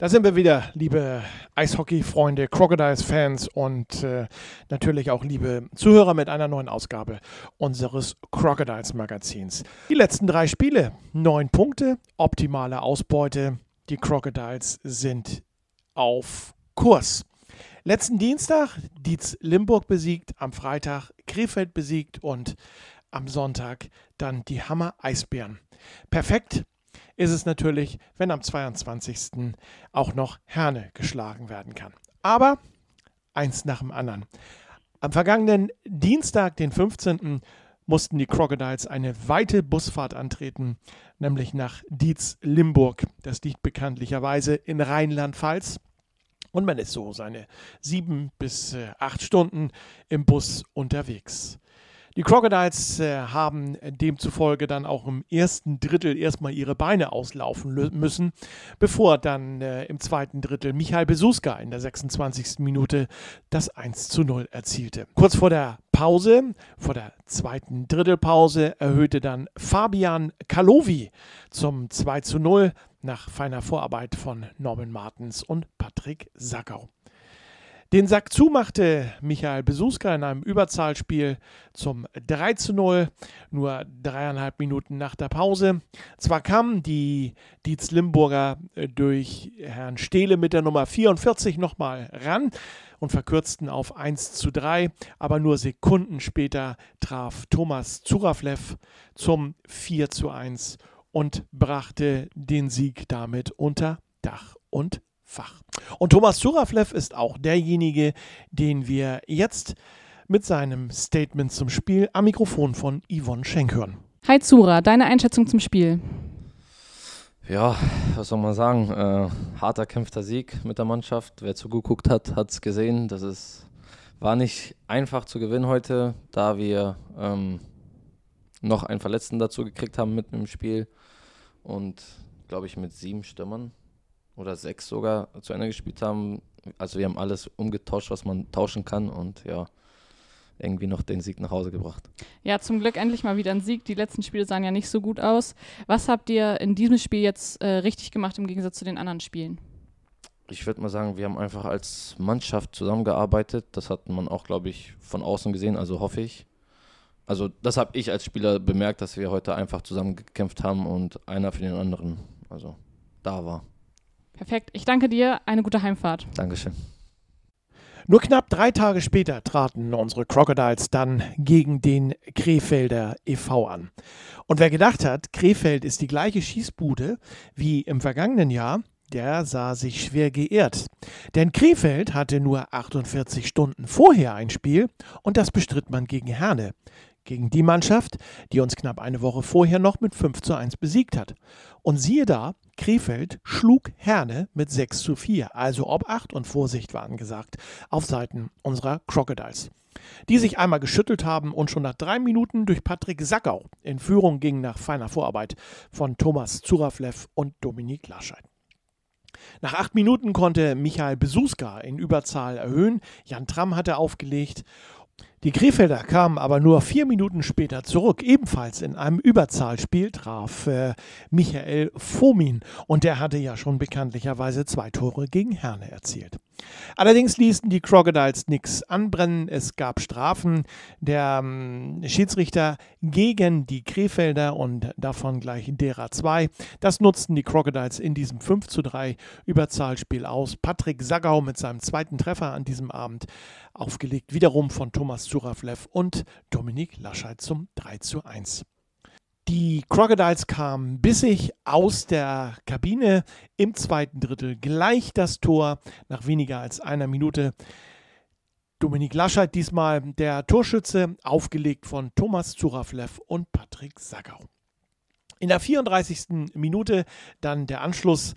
Da sind wir wieder, liebe Eishockey-Freunde, Crocodiles-Fans und äh, natürlich auch liebe Zuhörer mit einer neuen Ausgabe unseres Crocodiles-Magazins. Die letzten drei Spiele, neun Punkte, optimale Ausbeute. Die Crocodiles sind auf Kurs. Letzten Dienstag Dietz Limburg besiegt, am Freitag Krefeld besiegt und am Sonntag dann die Hammer Eisbären. Perfekt ist es natürlich, wenn am 22. auch noch Herne geschlagen werden kann. Aber eins nach dem anderen. Am vergangenen Dienstag, den 15., mussten die Crocodiles eine weite Busfahrt antreten, nämlich nach Dietz-Limburg. Das liegt bekanntlicherweise in Rheinland-Pfalz. Und man ist so seine sieben bis äh, acht Stunden im Bus unterwegs. Die Crocodiles äh, haben demzufolge dann auch im ersten Drittel erstmal ihre Beine auslaufen müssen, bevor dann äh, im zweiten Drittel Michael Besuska in der 26. Minute das 1 zu 0 erzielte. Kurz vor der Pause, vor der zweiten Drittelpause, erhöhte dann Fabian Kalovi zum 2 zu 0 nach feiner Vorarbeit von Norman Martens und Patrick Sackau. Den Sack zumachte Michael Besuska in einem Überzahlspiel zum 3 zu 0, nur dreieinhalb Minuten nach der Pause. Zwar kamen die Dietz Limburger äh, durch Herrn Stehle mit der Nummer 44 nochmal ran und verkürzten auf 1 zu 3, aber nur Sekunden später traf Thomas Zuraflev zum 4 zu 1 und brachte den Sieg damit unter Dach und Fach. Und Thomas Zuraflev ist auch derjenige, den wir jetzt mit seinem Statement zum Spiel am Mikrofon von Yvonne Schenk hören. Hi Zura, deine Einschätzung zum Spiel? Ja, was soll man sagen? Äh, hart erkämpfter Sieg mit der Mannschaft. Wer zugeguckt hat, hat es gesehen. Das ist, war nicht einfach zu gewinnen heute, da wir ähm, noch einen Verletzten dazu gekriegt haben mitten im Spiel. Und glaube ich mit sieben Stürmern oder sechs sogar zu Ende gespielt haben. Also wir haben alles umgetauscht, was man tauschen kann und ja, irgendwie noch den Sieg nach Hause gebracht. Ja, zum Glück endlich mal wieder ein Sieg. Die letzten Spiele sahen ja nicht so gut aus. Was habt ihr in diesem Spiel jetzt äh, richtig gemacht im Gegensatz zu den anderen Spielen? Ich würde mal sagen, wir haben einfach als Mannschaft zusammengearbeitet. Das hat man auch, glaube ich, von außen gesehen, also hoffe ich. Also das habe ich als Spieler bemerkt, dass wir heute einfach zusammengekämpft haben und einer für den anderen also da war. Perfekt. Ich danke dir. Eine gute Heimfahrt. Dankeschön. Nur knapp drei Tage später traten unsere Crocodiles dann gegen den Krefelder e.V. an. Und wer gedacht hat, Krefeld ist die gleiche Schießbude wie im vergangenen Jahr, der sah sich schwer geehrt. Denn Krefeld hatte nur 48 Stunden vorher ein Spiel und das bestritt man gegen Herne. Gegen die Mannschaft, die uns knapp eine Woche vorher noch mit 5 zu 1 besiegt hat. Und siehe da, Krefeld schlug Herne mit 6 zu 4, also ob 8 und Vorsicht waren gesagt, auf Seiten unserer Crocodiles. Die sich einmal geschüttelt haben und schon nach drei Minuten durch Patrick Sackau in Führung gingen nach feiner Vorarbeit von Thomas Zuraflev und Dominik Lascheid. Nach acht Minuten konnte Michael Besuska in Überzahl erhöhen. Jan Tramm hatte aufgelegt die Krefelder kamen aber nur vier Minuten später zurück. Ebenfalls in einem Überzahlspiel traf äh, Michael Fomin und der hatte ja schon bekanntlicherweise zwei Tore gegen Herne erzielt. Allerdings ließen die Crocodiles nichts anbrennen. Es gab Strafen der ähm, Schiedsrichter gegen die Krefelder und davon gleich derer zwei. Das nutzten die Crocodiles in diesem 5 zu 3 Überzahlspiel aus. Patrick Sagau mit seinem zweiten Treffer an diesem Abend aufgelegt, wiederum von Thomas Zuraflev und Dominik Laschet zum 3 zu 1. Die Crocodiles kamen bissig aus der Kabine im zweiten Drittel gleich das Tor nach weniger als einer Minute. Dominik Laschet diesmal der Torschütze, aufgelegt von Thomas Zuraflev und Patrick Sagau. In der 34. Minute dann der Anschluss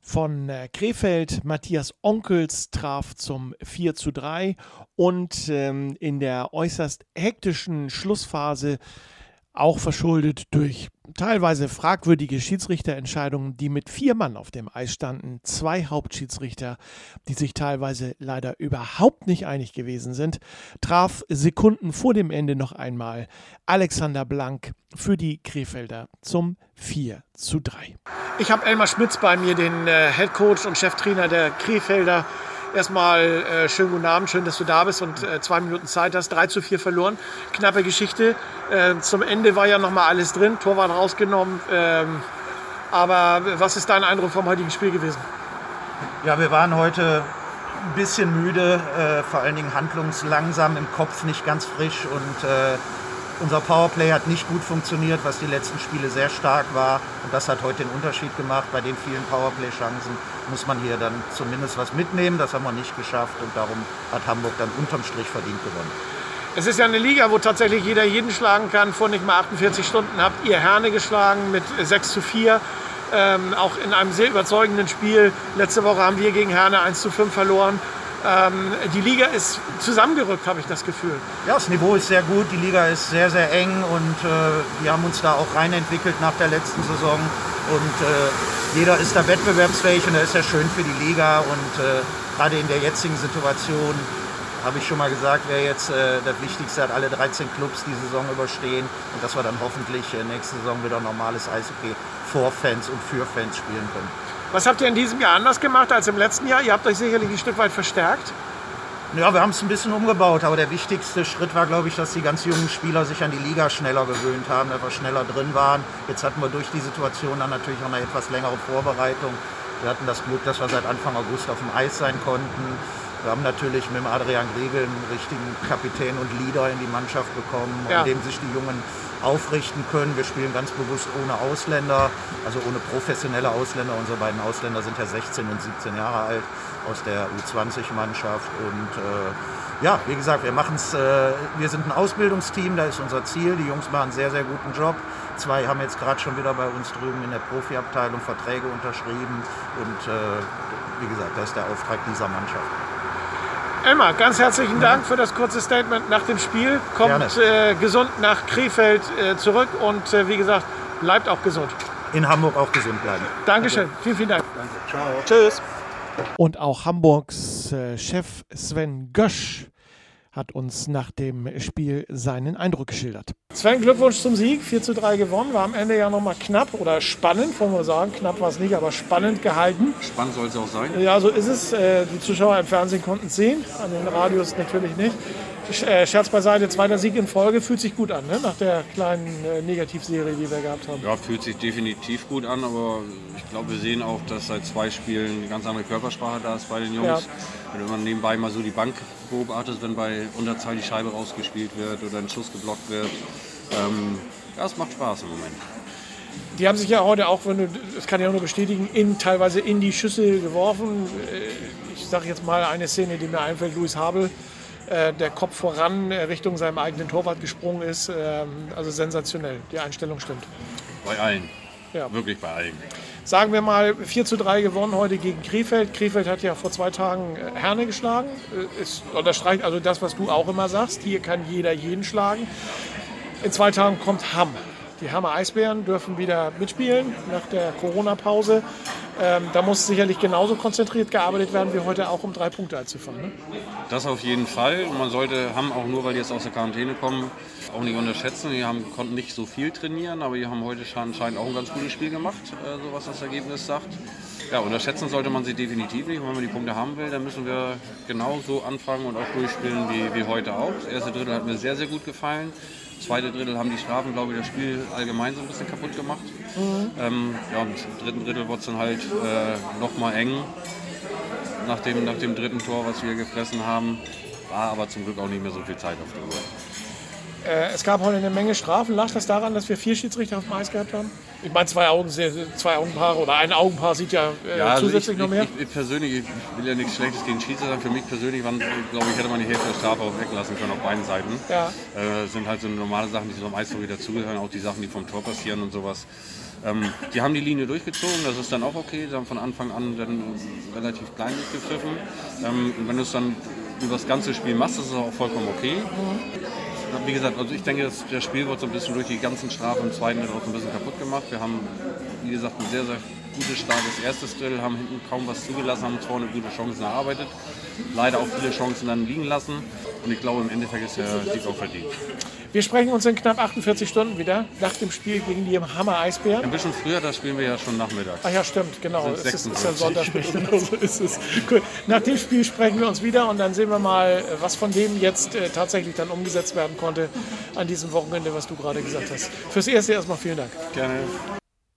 von äh, Krefeld. Matthias Onkels traf zum 4 zu 3 und ähm, in der äußerst hektischen Schlussphase auch verschuldet durch teilweise fragwürdige Schiedsrichterentscheidungen, die mit vier Mann auf dem Eis standen, zwei Hauptschiedsrichter, die sich teilweise leider überhaupt nicht einig gewesen sind, traf Sekunden vor dem Ende noch einmal Alexander Blank für die Krefelder zum 4 zu 3. Ich habe Elmar Schmitz bei mir, den äh, Head Coach und Cheftrainer der Krefelder. Erstmal äh, schönen guten Abend, schön, dass du da bist und äh, zwei Minuten Zeit hast. 3 zu 4 verloren. Knappe Geschichte. Äh, zum Ende war ja noch mal alles drin. Torwart rausgenommen. Ähm, aber was ist dein Eindruck vom heutigen Spiel gewesen? Ja, wir waren heute ein bisschen müde, äh, vor allen Dingen handlungslangsam, im Kopf nicht ganz frisch und äh, unser Powerplay hat nicht gut funktioniert, was die letzten Spiele sehr stark war. Und das hat heute den Unterschied gemacht. Bei den vielen Powerplay-Chancen muss man hier dann zumindest was mitnehmen. Das haben wir nicht geschafft und darum hat Hamburg dann unterm Strich verdient gewonnen. Es ist ja eine Liga, wo tatsächlich jeder jeden schlagen kann. Vor nicht mal 48 Stunden habt ihr Herne geschlagen mit 6 zu 4. Ähm, auch in einem sehr überzeugenden Spiel. Letzte Woche haben wir gegen Herne 1 zu 5 verloren. Ähm, die Liga ist zusammengerückt, habe ich das Gefühl. Ja, das Niveau ist sehr gut, die Liga ist sehr, sehr eng und äh, wir haben uns da auch reinentwickelt nach der letzten Saison. Und äh, jeder ist da wettbewerbsfähig und das ist ja schön für die Liga. Und äh, gerade in der jetzigen Situation habe ich schon mal gesagt, wäre jetzt äh, das Wichtigste, hat alle 13 Clubs die Saison überstehen und dass wir dann hoffentlich äh, nächste Saison wieder normales Eishockey vor Fans und für Fans spielen können. Was habt ihr in diesem Jahr anders gemacht als im letzten Jahr? Ihr habt euch sicherlich ein Stück weit verstärkt. Ja, wir haben es ein bisschen umgebaut, aber der wichtigste Schritt war, glaube ich, dass die ganz jungen Spieler sich an die Liga schneller gewöhnt haben, dass wir schneller drin waren. Jetzt hatten wir durch die Situation dann natürlich auch eine etwas längere Vorbereitung. Wir hatten das Glück, dass wir seit Anfang August auf dem Eis sein konnten. Wir haben natürlich mit dem Adrian Griegel einen richtigen Kapitän und Leader in die Mannschaft bekommen, ja. an dem sich die Jungen aufrichten können. Wir spielen ganz bewusst ohne Ausländer, also ohne professionelle Ausländer. Unsere beiden Ausländer sind ja 16 und 17 Jahre alt aus der U20-Mannschaft. Und äh, ja, wie gesagt, wir machen es, äh, wir sind ein Ausbildungsteam, da ist unser Ziel. Die Jungs machen einen sehr, sehr guten Job. Zwei haben jetzt gerade schon wieder bei uns drüben in der Profiabteilung Verträge unterschrieben. Und äh, wie gesagt, das ist der Auftrag dieser Mannschaft. Elmar, ganz herzlichen Dank für das kurze Statement nach dem Spiel. Kommt äh, gesund nach Krefeld äh, zurück und äh, wie gesagt, bleibt auch gesund. In Hamburg auch gesund bleiben. Dankeschön, Danke. vielen, vielen Dank. Danke. Ciao. Tschüss. Und auch Hamburgs äh, Chef Sven Gösch hat uns nach dem Spiel seinen Eindruck geschildert. Sven, Glückwunsch zum Sieg. 4 zu 3 gewonnen. War am Ende ja nochmal knapp oder spannend, wollen wir sagen. Knapp war es nicht, aber spannend gehalten. Spannend soll es auch sein. Ja, so ist es. Äh, die Zuschauer im Fernsehen konnten es sehen, an den Radios natürlich nicht. Äh, Scherz beiseite, zweiter Sieg in Folge fühlt sich gut an, ne? nach der kleinen äh, Negativserie, die wir gehabt haben. Ja, fühlt sich definitiv gut an, aber ich glaube, wir sehen auch, dass seit zwei Spielen eine ganz andere Körpersprache da ist bei den Jungs. Ja. Wenn man nebenbei mal so die Bank beobachtet, wenn bei Unterzahl die Scheibe rausgespielt wird oder ein Schuss geblockt wird. Ähm, ja, es macht Spaß im Moment. Die haben sich ja heute auch, wenn du, das kann ich auch nur bestätigen, in, teilweise in die Schüssel geworfen. Äh, ich sage jetzt mal eine Szene, die mir einfällt, Luis Habel äh, der Kopf voran äh, Richtung seinem eigenen Torwart gesprungen ist. Ähm, also sensationell, die Einstellung stimmt. Bei allen. Ja. Wirklich bei allen. Sagen wir mal 4 zu 3 gewonnen heute gegen Krefeld. Krefeld hat ja vor zwei Tagen äh, Herne geschlagen. Ist, unterstreicht also das, was du auch immer sagst. Hier kann jeder jeden schlagen. In zwei Tagen kommt Hamm. Die Hammer Eisbären dürfen wieder mitspielen nach der Corona-Pause. Ähm, da muss sicherlich genauso konzentriert gearbeitet werden wie heute auch, um drei Punkte einzufahren. Ne? Das auf jeden Fall. Man sollte Hamm auch nur, weil die jetzt aus der Quarantäne kommen, auch nicht unterschätzen. Die haben, konnten nicht so viel trainieren, aber die haben heute anscheinend auch ein ganz gutes Spiel gemacht, äh, so was das Ergebnis sagt. Ja, unterschätzen sollte man sie definitiv nicht. Und wenn man die Punkte haben will, dann müssen wir genauso anfangen und auch durchspielen wie, wie heute auch. Das erste Drittel hat mir sehr, sehr gut gefallen. Zweite Drittel haben die Strafen, glaube ich, das Spiel allgemein so ein bisschen kaputt gemacht. Mhm. Ähm, ja, und im dritten Drittel wurde es dann halt äh, nochmal eng. Nach dem, nach dem dritten Tor, was wir gefressen haben, war aber zum Glück auch nicht mehr so viel Zeit auf der Uhr. Äh, es gab heute eine Menge Strafen. Lag das daran, dass wir vier Schiedsrichter auf dem Eis gehabt haben? Ich meine, zwei, Augen, zwei Augenpaare oder ein Augenpaar sieht ja, äh, ja also zusätzlich ich, noch mehr. Ich, ich, persönlich ich will ja nichts Schlechtes gegen Schiedsrichter sagen. Für mich persönlich, waren, glaube ich, hätte man die Hälfte der Strafe auch weglassen können auf beiden Seiten. Ja. Äh, sind halt so normale Sachen, die so am Eis so dazugehören, auch die Sachen, die vom Tor passieren und sowas. Ähm, die haben die Linie durchgezogen, das ist dann auch okay. Sie haben von Anfang an dann relativ kleinlich gepfiffen. Ähm, wenn du es dann über das ganze Spiel machst, ist es auch vollkommen okay. Wie gesagt, also ich denke, das, das Spiel wird so ein bisschen durch die ganzen Strafen im zweiten Drittel auch ein bisschen kaputt gemacht. Wir haben, wie gesagt, ein sehr, sehr gutes, starkes erstes Drittel, haben hinten kaum was zugelassen, haben vorne gute Chancen erarbeitet. Leider auch viele Chancen dann liegen lassen. Und ich glaube, im Endeffekt ist der Sieg auch verdient. Wir sprechen uns in knapp 48 Stunden wieder nach dem Spiel gegen die Hammer Eisbären. Ein bisschen früher, das spielen wir ja schon nachmittags. Ach ja, stimmt, genau. Das Es ist, ist ja 46. Sonntagsspiel. Genau so ist es. Cool. Nach dem Spiel sprechen wir uns wieder und dann sehen wir mal, was von dem jetzt äh, tatsächlich dann umgesetzt werden konnte an diesem Wochenende, was du gerade gesagt hast. Fürs Erste erstmal vielen Dank. Gerne.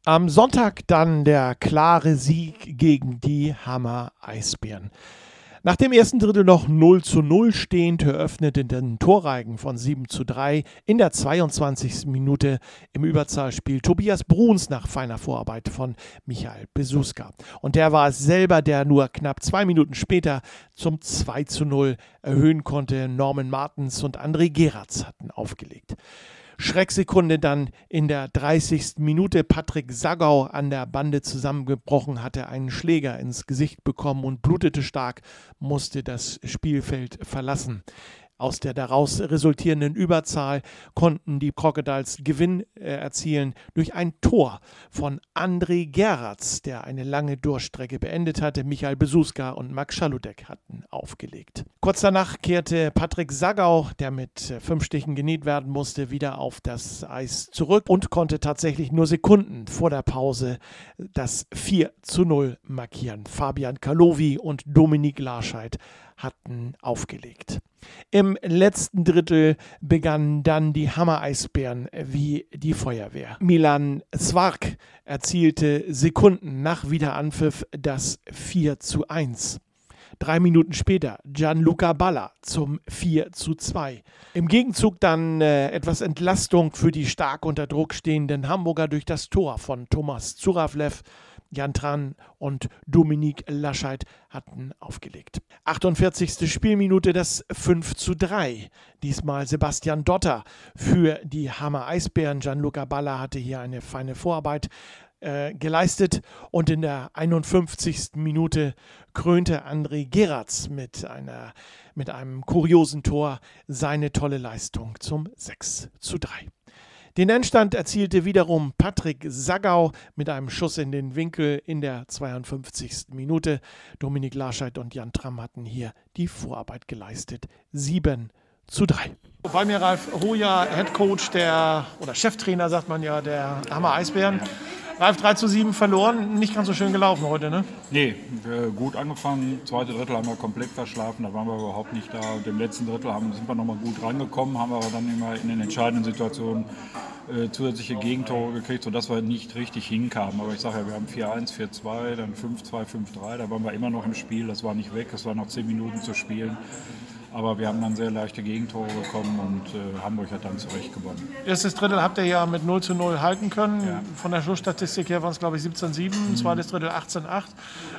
Am Sonntag dann der klare Sieg gegen die Hammer Eisbären. Nach dem ersten Drittel noch 0 zu 0 stehend eröffnete den Torreigen von 7 zu 3 in der 22. Minute im Überzahlspiel Tobias Bruns nach feiner Vorarbeit von Michael Besuska. Und der war es selber, der nur knapp zwei Minuten später zum 2 zu 0 erhöhen konnte. Norman Martens und André Geratz hatten aufgelegt. Schrecksekunde dann in der 30. Minute. Patrick Sagau an der Bande zusammengebrochen, hatte einen Schläger ins Gesicht bekommen und blutete stark, musste das Spielfeld verlassen. Aus der daraus resultierenden Überzahl konnten die Crocodiles Gewinn äh, erzielen durch ein Tor von André Geratz, der eine lange Durchstrecke beendet hatte. Michael Besuska und Max Schaludek hatten aufgelegt. Kurz danach kehrte Patrick Sagau, der mit äh, fünf Stichen genäht werden musste, wieder auf das Eis zurück und konnte tatsächlich nur Sekunden vor der Pause das 4 zu 0 markieren. Fabian Kalovi und Dominik Larscheid hatten aufgelegt. Im letzten Drittel begannen dann die Hammer-Eisbären wie die Feuerwehr. Milan Zwark erzielte Sekunden nach Wiederanpfiff das 4 zu 1. Drei Minuten später Gianluca Balla zum 4 zu 2. Im Gegenzug dann äh, etwas Entlastung für die stark unter Druck stehenden Hamburger durch das Tor von Thomas Zuravlev. Jan Tran und Dominik Lascheit hatten aufgelegt. 48. Spielminute das 5 zu 3. Diesmal Sebastian Dotter für die Hammer Eisbären. Gianluca Balla hatte hier eine feine Vorarbeit äh, geleistet und in der 51. Minute krönte André Geratz mit, einer, mit einem kuriosen Tor seine tolle Leistung zum 6 zu 3. Den Endstand erzielte wiederum Patrick Sagau mit einem Schuss in den Winkel in der 52. Minute. Dominik Larscheid und Jan Tramm hatten hier die Vorarbeit geleistet. 7 zu 3. Bei mir Ralf Hoja, Head Coach der, oder Cheftrainer sagt man ja, der Hammer Eisbären. Ralf 3 zu 7 verloren, nicht ganz so schön gelaufen heute, ne? Nee, wir gut angefangen. Zweite Drittel haben wir komplett verschlafen, da waren wir überhaupt nicht da. Und im letzten Drittel haben, sind wir nochmal gut rangekommen, haben aber dann immer in den entscheidenden Situationen äh, zusätzliche Gegentore gekriegt, sodass wir nicht richtig hinkamen. Aber ich sage ja, wir haben 4-1, 4-2, dann 5-2, 5-3, da waren wir immer noch im Spiel, das war nicht weg, es waren noch 10 Minuten zu spielen. Aber wir haben dann sehr leichte Gegentore bekommen und äh, Hamburg hat dann zurecht gewonnen. Erstes Drittel habt ihr ja mit 0 zu 0 halten können. Ja. Von der Schussstatistik her waren es, glaube ich, 17-7. Zweites Drittel 18-8.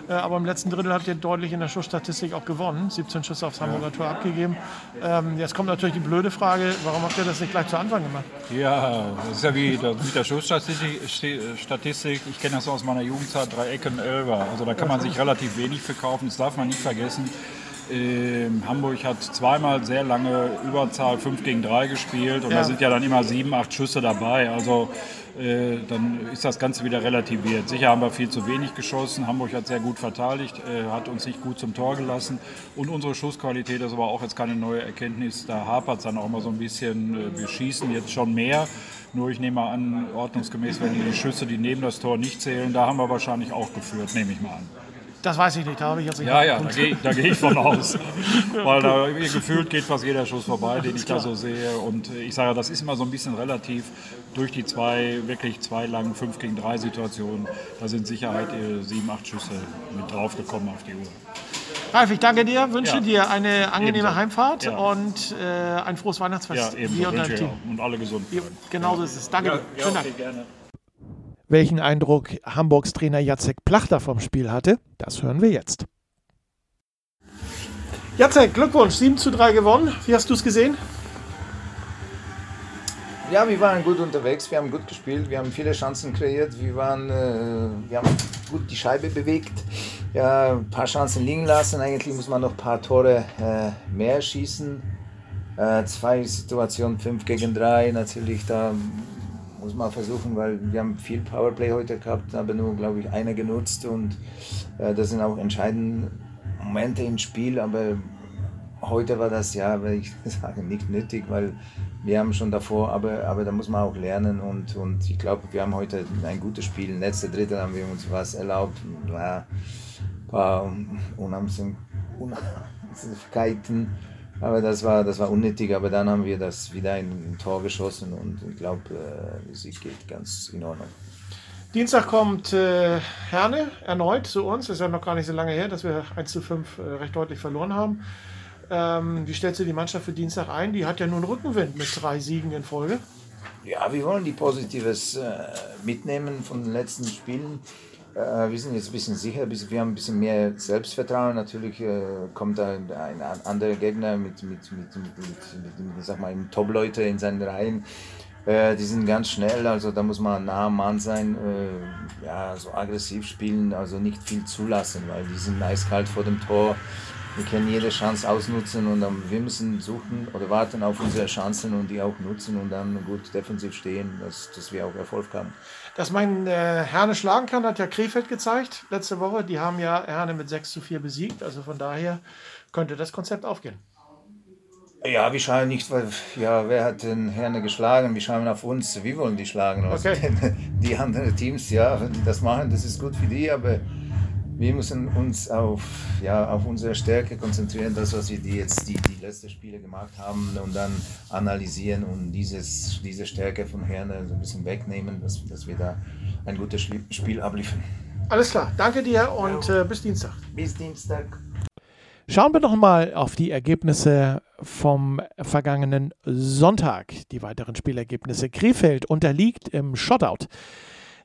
Äh, aber im letzten Drittel habt ihr deutlich in der Schussstatistik auch gewonnen. 17 Schüsse aufs Hamburger Tor abgegeben. Ähm, jetzt kommt natürlich die blöde Frage, warum habt ihr das nicht gleich zu Anfang gemacht? Ja, das ist ja wie der, mit der Schussstatistik. Sti- Statistik. Ich kenne das aus meiner Jugendzeit, drei Ecken, Elfer. Also da kann man sich relativ wenig verkaufen. Das darf man nicht vergessen. Ähm, Hamburg hat zweimal sehr lange Überzahl 5 gegen 3 gespielt und Ja. da sind ja dann immer sieben, acht Schüsse dabei. Also äh, dann ist das Ganze wieder relativiert. Sicher haben wir viel zu wenig geschossen. Hamburg hat sehr gut verteidigt, äh, hat uns nicht gut zum Tor gelassen. Und unsere Schussqualität ist aber auch jetzt keine neue Erkenntnis. Da hapert es dann auch mal so ein bisschen. Äh, wir schießen jetzt schon mehr. Nur ich nehme mal an, ordnungsgemäß, wenn die Schüsse, die neben das Tor nicht zählen, da haben wir wahrscheinlich auch geführt, nehme ich mal an. Das weiß ich nicht, da habe ich jetzt nicht Ja, ja, da gehe da geh ich von aus. Weil da gefühlt geht fast jeder Schuss vorbei, den ich da so sehe. Und äh, ich sage, das ist immer so ein bisschen relativ durch die zwei, wirklich zwei langen 5 gegen 3 Situationen. Da sind Sicherheit äh, sieben, acht Schüsse mit draufgekommen auf die Uhr. Ralf, ich danke dir, wünsche Ja. dir eine angenehme Ebenso. Heimfahrt Ja. und äh, ein frohes Ja, Weihnachtsfest. eben, dir und deinem Team. Und alle gesund. Ja, Genauso ist es. Danke dir. Schönen Dank. gerne. Welchen Eindruck Hamburgs Trainer Jacek Plachter vom Spiel hatte, das hören wir jetzt. Jacek, Glückwunsch, 7 zu 3 gewonnen. Wie hast du es gesehen? Ja, wir waren gut unterwegs, wir haben gut gespielt, wir haben viele Chancen kreiert, wir, waren, äh, wir haben gut die Scheibe bewegt, ja, ein paar Chancen liegen lassen. Eigentlich muss man noch ein paar Tore äh, mehr schießen. Äh, zwei Situationen, 5 gegen 3, natürlich, da muss man versuchen, weil wir haben viel Powerplay heute gehabt, aber nur, glaube ich, einer genutzt und äh, das sind auch entscheidende Momente im Spiel, aber heute war das ja, will ich sagen, nicht nötig, weil wir haben schon davor, aber, aber da muss man auch lernen und, und ich glaube, wir haben heute ein gutes Spiel. Letzte Drittel haben wir uns was erlaubt, ein paar Unannehmlichkeiten, aber das war, das war unnötig, aber dann haben wir das wieder in ein Tor geschossen und ich glaube, äh, Sieg geht ganz in Ordnung. Dienstag kommt äh, Herne erneut zu uns. Das ist ja noch gar nicht so lange her, dass wir 1 zu 5 äh, recht deutlich verloren haben. Ähm, wie stellst du die Mannschaft für Dienstag ein? Die hat ja nun Rückenwind mit drei Siegen in Folge. Ja, wir wollen die Positives äh, mitnehmen von den letzten Spielen. Äh, wir sind jetzt ein bisschen sicher, wir haben ein bisschen mehr Selbstvertrauen. Natürlich äh, kommt da ein, anderer Gegner mit, mit, mit, mit, sag mal, Top-Leute in seinen Reihen. Äh, die sind ganz schnell, also da muss man nah am Mann sein, ja, so aggressiv spielen, also nicht viel zulassen, weil die sind eiskalt vor dem Tor wir können jede Chance ausnutzen und dann, wir müssen suchen oder warten auf unsere Chancen und die auch nutzen und dann gut defensiv stehen, dass, dass wir auch Erfolg haben. Dass man äh, Herne schlagen kann, hat ja Krefeld gezeigt letzte Woche. Die haben ja Herne mit 6 zu 4 besiegt. Also von daher könnte das Konzept aufgehen. Ja, wir schauen nicht, weil, ja, wer hat den Herne geschlagen? Wir schauen auf uns, wir wollen die schlagen. Also okay. Die anderen Teams, ja, wenn die das machen, das ist gut für die, aber wir müssen uns auf, ja, auf unsere Stärke konzentrieren, das, was wir die jetzt die, die letzten Spiele gemacht haben und dann analysieren und dieses, diese Stärke von Herne so ein bisschen wegnehmen, dass, dass wir da ein gutes Spiel abliefern. Alles klar, danke dir und äh, bis Dienstag. Bis Dienstag. Schauen wir noch mal auf die Ergebnisse vom vergangenen Sonntag. Die weiteren Spielergebnisse. Krefeld unterliegt im Shotout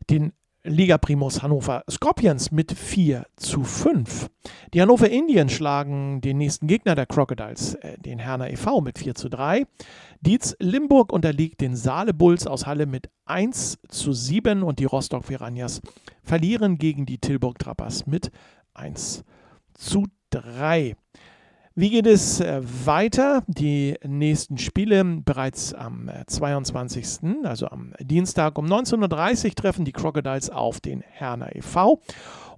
den Liga Primus Hannover Scorpions mit 4 zu 5. Die Hannover Indians schlagen den nächsten Gegner der Crocodiles, äh, den Herner e.V. mit 4 zu 3. Dietz Limburg unterliegt den Saale Bulls aus Halle mit 1 zu 7 und die Rostock Piranhas verlieren gegen die Tilburg Trappers mit 1 zu 3. Wie geht es äh, weiter? Die nächsten Spiele bereits am 22., äh, also am Dienstag um 19.30 Uhr treffen die Crocodiles auf den Herner e.V.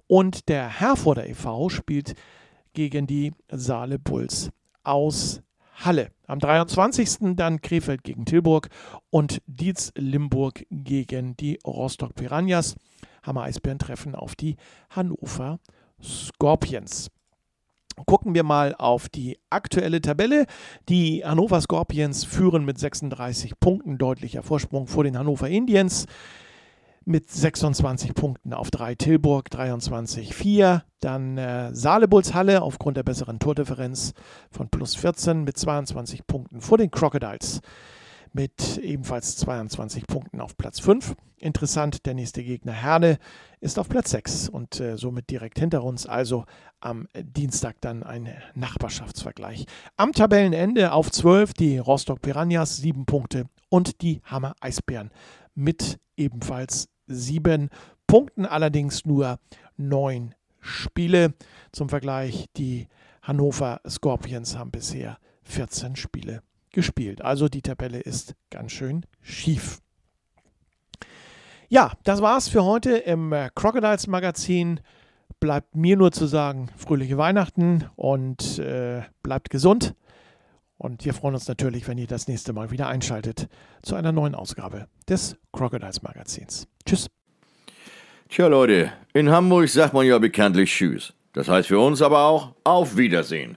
Und der Herforder e.V. spielt gegen die Saale Bulls aus Halle. Am 23. dann Krefeld gegen Tilburg und Dietz Limburg gegen die Rostock Piranhas. Hammer Eisbären treffen auf die Hannover Scorpions. Gucken wir mal auf die aktuelle Tabelle. Die Hannover Scorpions führen mit 36 Punkten deutlicher Vorsprung vor den Hannover Indians mit 26 Punkten auf 3 Tilburg, 23-4. Dann äh, Saarlebulls Halle aufgrund der besseren Tordifferenz von plus 14 mit 22 Punkten vor den Crocodiles mit ebenfalls 22 Punkten auf Platz 5. Interessant, der nächste Gegner Herne ist auf Platz 6 und äh, somit direkt hinter uns, also am Dienstag dann ein Nachbarschaftsvergleich. Am Tabellenende auf 12 die Rostock Piranhas, 7 Punkte und die Hammer Eisbären mit ebenfalls 7 Punkten, allerdings nur 9 Spiele. Zum Vergleich, die Hannover Scorpions haben bisher 14 Spiele gespielt. Also die Tabelle ist ganz schön schief. Ja, das war's für heute im äh, Crocodiles Magazin. Bleibt mir nur zu sagen, fröhliche Weihnachten und äh, bleibt gesund. Und wir freuen uns natürlich, wenn ihr das nächste Mal wieder einschaltet zu einer neuen Ausgabe des Crocodiles Magazins. Tschüss. Tja Leute, in Hamburg sagt man ja bekanntlich Tschüss. Das heißt für uns aber auch Auf Wiedersehen.